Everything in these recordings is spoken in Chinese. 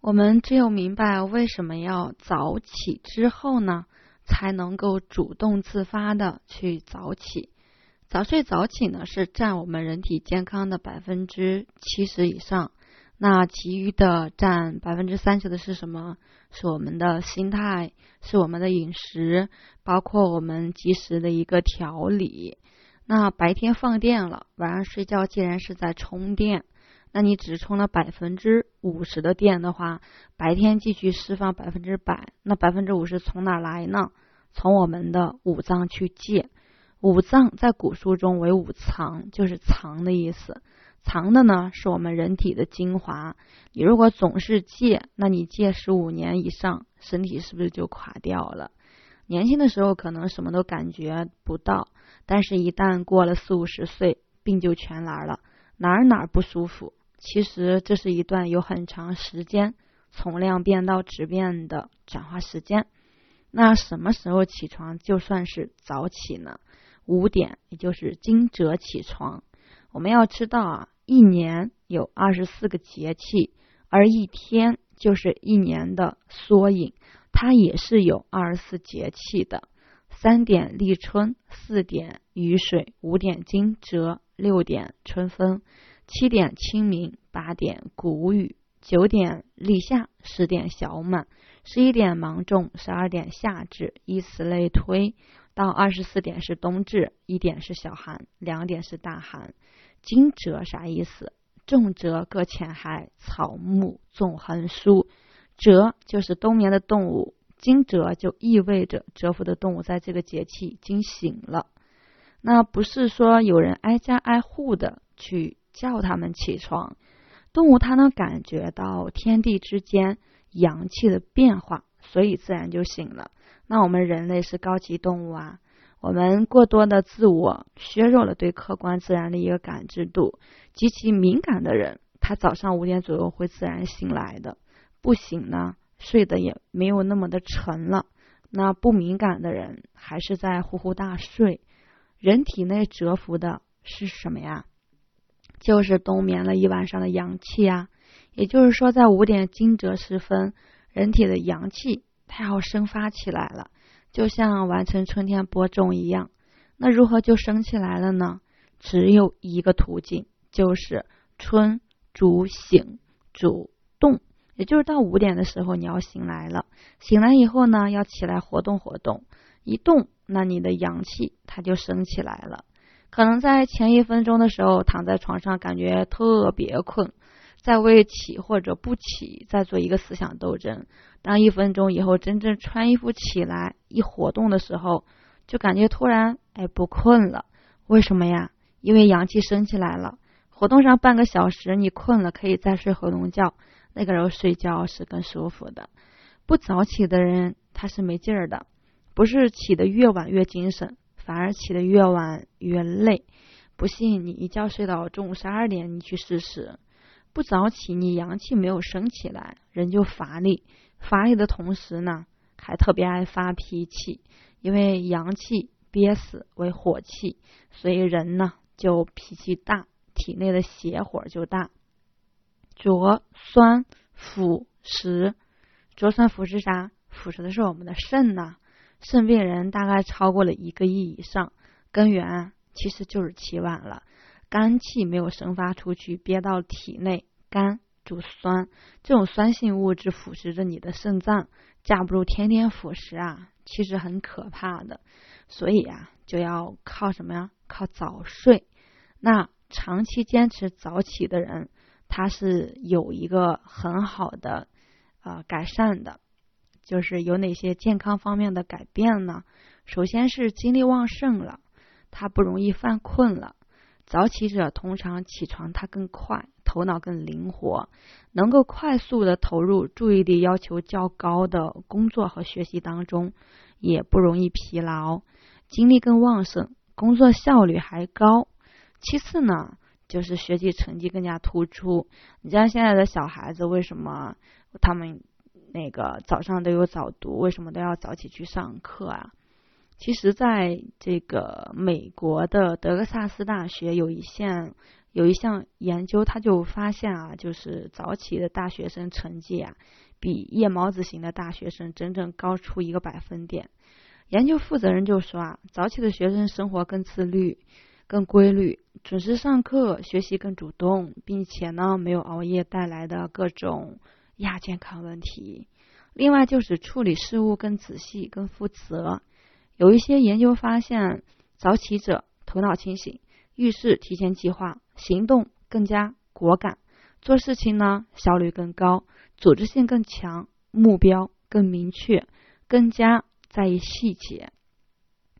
我们只有明白为什么要早起之后呢，才能够主动自发的去早起。早睡早起呢，是占我们人体健康的百分之七十以上。那其余的占百分之三十的是什么？是我们的心态，是我们的饮食，包括我们及时的一个调理。那白天放电了，晚上睡觉既然是在充电。那你只充了百分之五十的电的话，白天继续释放百分之百，那百分之五十从哪来呢？从我们的五脏去借。五脏在古书中为五藏，就是藏的意思。藏的呢是我们人体的精华。你如果总是借，那你借十五年以上，身体是不是就垮掉了？年轻的时候可能什么都感觉不到，但是一旦过了四五十岁，病就全来了，哪儿哪儿不舒服。其实这是一段有很长时间从量变到质变的转化时间。那什么时候起床就算是早起呢？五点，也就是惊蛰起床。我们要知道啊，一年有二十四个节气，而一天就是一年的缩影，它也是有二十四节气的。三点立春，四点雨水，五点惊蛰，六点春分。七点清明，八点谷雨，九点立夏，十点小满，十一点芒种，十二点夏至，以此类推，到二十四点是冬至，一点是小寒，两点是大寒。惊蛰啥意思？重蛰各浅海，草木纵横疏。蛰就是冬眠的动物，惊蛰就意味着蛰伏的动物在这个节气惊醒了。那不是说有人挨家挨户的去。叫他们起床，动物它能感觉到天地之间阳气的变化，所以自然就醒了。那我们人类是高级动物啊，我们过多的自我削弱了对客观自然的一个感知度。极其敏感的人，他早上五点左右会自然醒来的，不醒呢，睡得也没有那么的沉了。那不敏感的人还是在呼呼大睡。人体内蛰伏的是什么呀？就是冬眠了一晚上的阳气啊，也就是说，在五点惊蛰时分，人体的阳气它要生发起来了，就像完成春天播种一样。那如何就升起来了呢？只有一个途径，就是春主醒，主动，也就是到五点的时候你要醒来了。醒来以后呢，要起来活动活动，一动，那你的阳气它就升起来了。可能在前一分钟的时候躺在床上感觉特别困，在为起或者不起在做一个思想斗争。当一分钟以后真正穿衣服起来一活动的时候，就感觉突然哎不困了。为什么呀？因为阳气升起来了。活动上半个小时你困了可以再睡回笼觉，那个时候睡觉是更舒服的。不早起的人他是没劲儿的，不是起的越晚越精神。反而起得越晚越累，不信你一觉睡到中午十二点，你去试试。不早起，你阳气没有升起来，人就乏力。乏力的同时呢，还特别爱发脾气，因为阳气憋死为火气，所以人呢就脾气大，体内的邪火就大。浊酸腐蚀，浊酸腐蚀啥？腐蚀的是我们的肾呐。肾病人大概超过了一个亿以上，根源其实就是起晚了，肝气没有生发出去，憋到体内，肝主酸，这种酸性物质腐蚀着你的肾脏，架不住天天腐蚀啊，其实很可怕的。所以啊，就要靠什么呀？靠早睡。那长期坚持早起的人，他是有一个很好的啊改善的。就是有哪些健康方面的改变呢？首先是精力旺盛了，他不容易犯困了。早起者通常起床他更快，头脑更灵活，能够快速的投入注意力要求较高的工作和学习当中，也不容易疲劳，精力更旺盛，工作效率还高。其次呢，就是学习成绩更加突出。你像现在的小孩子，为什么他们？那个早上都有早读，为什么都要早起去上课啊？其实，在这个美国的德克萨斯大学有一项有一项研究，他就发现啊，就是早起的大学生成绩啊，比夜猫子型的大学生整整高出一个百分点。研究负责人就说啊，早起的学生生活更自律、更规律，准时上课，学习更主动，并且呢，没有熬夜带来的各种亚健康问题。另外就是处理事务更仔细、更负责。有一些研究发现，早起者头脑清醒，遇事提前计划，行动更加果敢，做事情呢效率更高，组织性更强，目标更明确，更加。在意细节，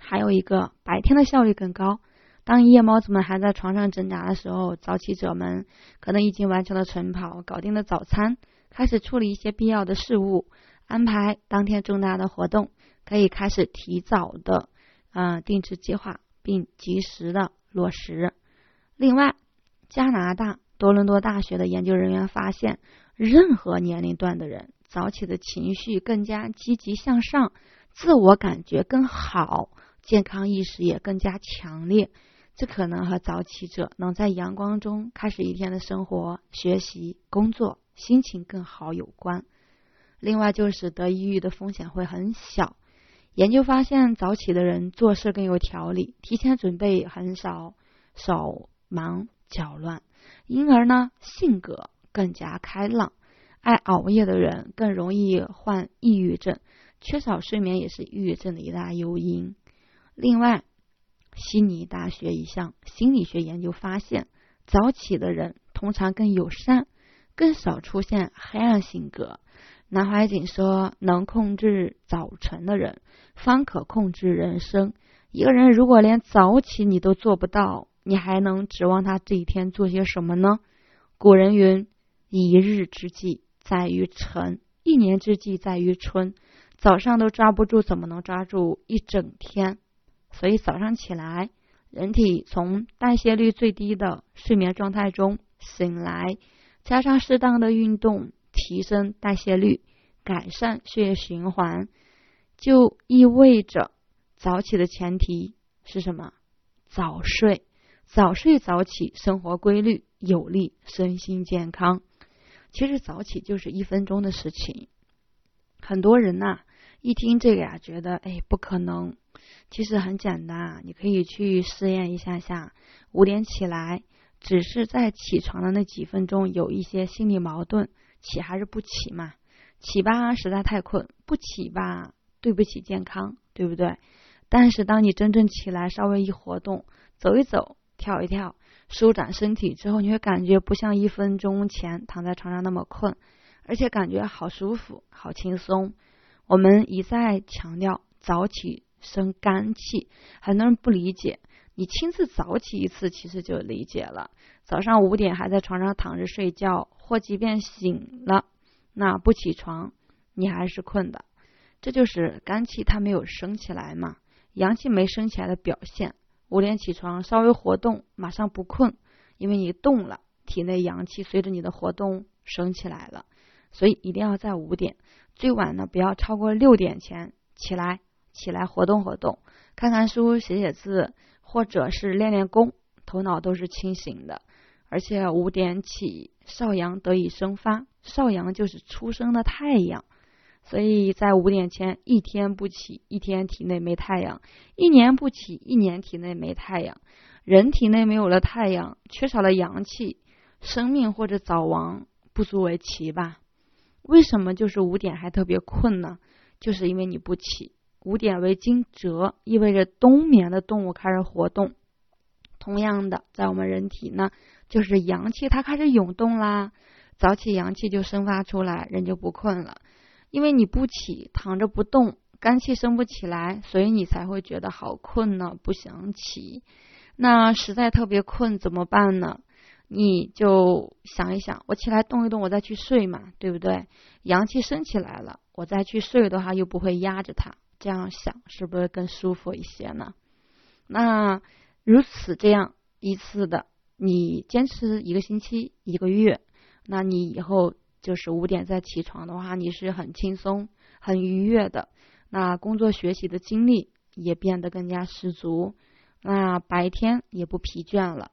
还有一个白天的效率更高。当夜猫子们还在床上挣扎的时候，早起者们可能已经完成了晨跑，搞定了早餐，开始处理一些必要的事务，安排当天重大的活动，可以开始提早的呃定制计划，并及时的落实。另外，加拿大多伦多大学的研究人员发现，任何年龄段的人早起的情绪更加积极向上。自我感觉更好，健康意识也更加强烈。这可能和早起者能在阳光中开始一天的生活、学习、工作，心情更好有关。另外，就是得抑郁的风险会很小。研究发现，早起的人做事更有条理，提前准备很少手忙脚乱，因而呢，性格更加开朗。爱熬夜的人更容易患抑郁症。缺少睡眠也是抑郁症的一大诱因。另外，悉尼大学一项心理学研究发现，早起的人通常更友善，更少出现黑暗性格。南怀瑾说：“能控制早晨的人，方可控制人生。一个人如果连早起你都做不到，你还能指望他这一天做些什么呢？”古人云：“一日之计在于晨，一年之计在于春。”早上都抓不住，怎么能抓住一整天？所以早上起来，人体从代谢率最低的睡眠状态中醒来，加上适当的运动，提升代谢率，改善血液循环，就意味着早起的前提是什么？早睡，早睡早起，生活规律，有利身心健康。其实早起就是一分钟的事情，很多人呐。一听这个呀，觉得哎不可能。其实很简单啊，你可以去试验一下下。五点起来，只是在起床的那几分钟有一些心理矛盾，起还是不起嘛？起吧，实在太困；不起吧，对不起健康，对不对？但是当你真正起来，稍微一活动，走一走，跳一跳，舒展身体之后，你会感觉不像一分钟前躺在床上那么困，而且感觉好舒服，好轻松。我们一再强调早起生肝气，很多人不理解。你亲自早起一次，其实就理解了。早上五点还在床上躺着睡觉，或即便醒了，那不起床，你还是困的。这就是肝气它没有升起来嘛，阳气没升起来的表现。五点起床，稍微活动，马上不困，因为你动了，体内阳气随着你的活动升起来了。所以一定要在五点。最晚呢，不要超过六点前起来，起来活动活动，看看书，写写字，或者是练练功，头脑都是清醒的。而且五点起，少阳得以生发，少阳就是出生的太阳，所以在五点前一天不起，一天体内没太阳；一年不起，一年体内没太阳。人体内没有了太阳，缺少了阳气，生命或者早亡不足为奇吧。为什么就是五点还特别困呢？就是因为你不起。五点为惊蛰，意味着冬眠的动物开始活动。同样的，在我们人体呢，就是阳气它开始涌动啦。早起阳气就生发出来，人就不困了。因为你不起，躺着不动，肝气升不起来，所以你才会觉得好困呢，不想起。那实在特别困怎么办呢？你就想一想，我起来动一动，我再去睡嘛，对不对？阳气升起来了，我再去睡的话，又不会压着它。这样想是不是更舒服一些呢？那如此这样一次的，你坚持一个星期、一个月，那你以后就是五点再起床的话，你是很轻松、很愉悦的。那工作学习的精力也变得更加十足，那白天也不疲倦了。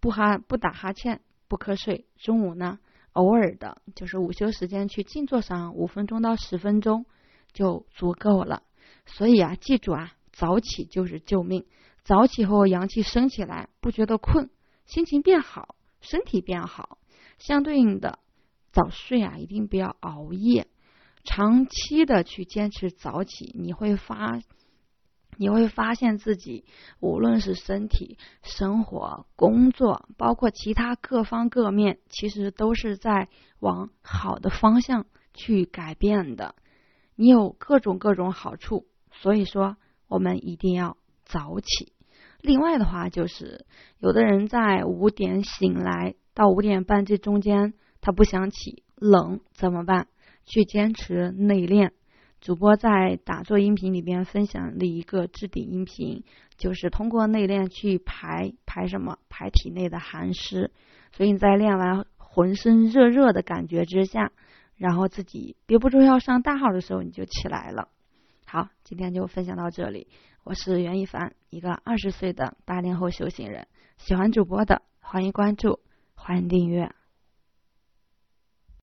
不哈不打哈欠，不瞌睡。中午呢，偶尔的就是午休时间去静坐上五分钟到十分钟就足够了。所以啊，记住啊，早起就是救命。早起后阳气升起来，不觉得困，心情变好，身体变好。相对应的，早睡啊，一定不要熬夜。长期的去坚持早起，你会发。你会发现自己无论是身体、生活、工作，包括其他各方各面，其实都是在往好的方向去改变的。你有各种各种好处，所以说我们一定要早起。另外的话，就是有的人在五点醒来到五点半这中间，他不想起，冷怎么办？去坚持内练。主播在打坐音频里边分享了一个置顶音频，就是通过内练去排排什么排体内的寒湿，所以你在练完浑身热热的感觉之下，然后自己憋不住要上大号的时候，你就起来了。好，今天就分享到这里，我是袁一凡，一个二十岁的八零后修行人，喜欢主播的欢迎关注，欢迎订阅。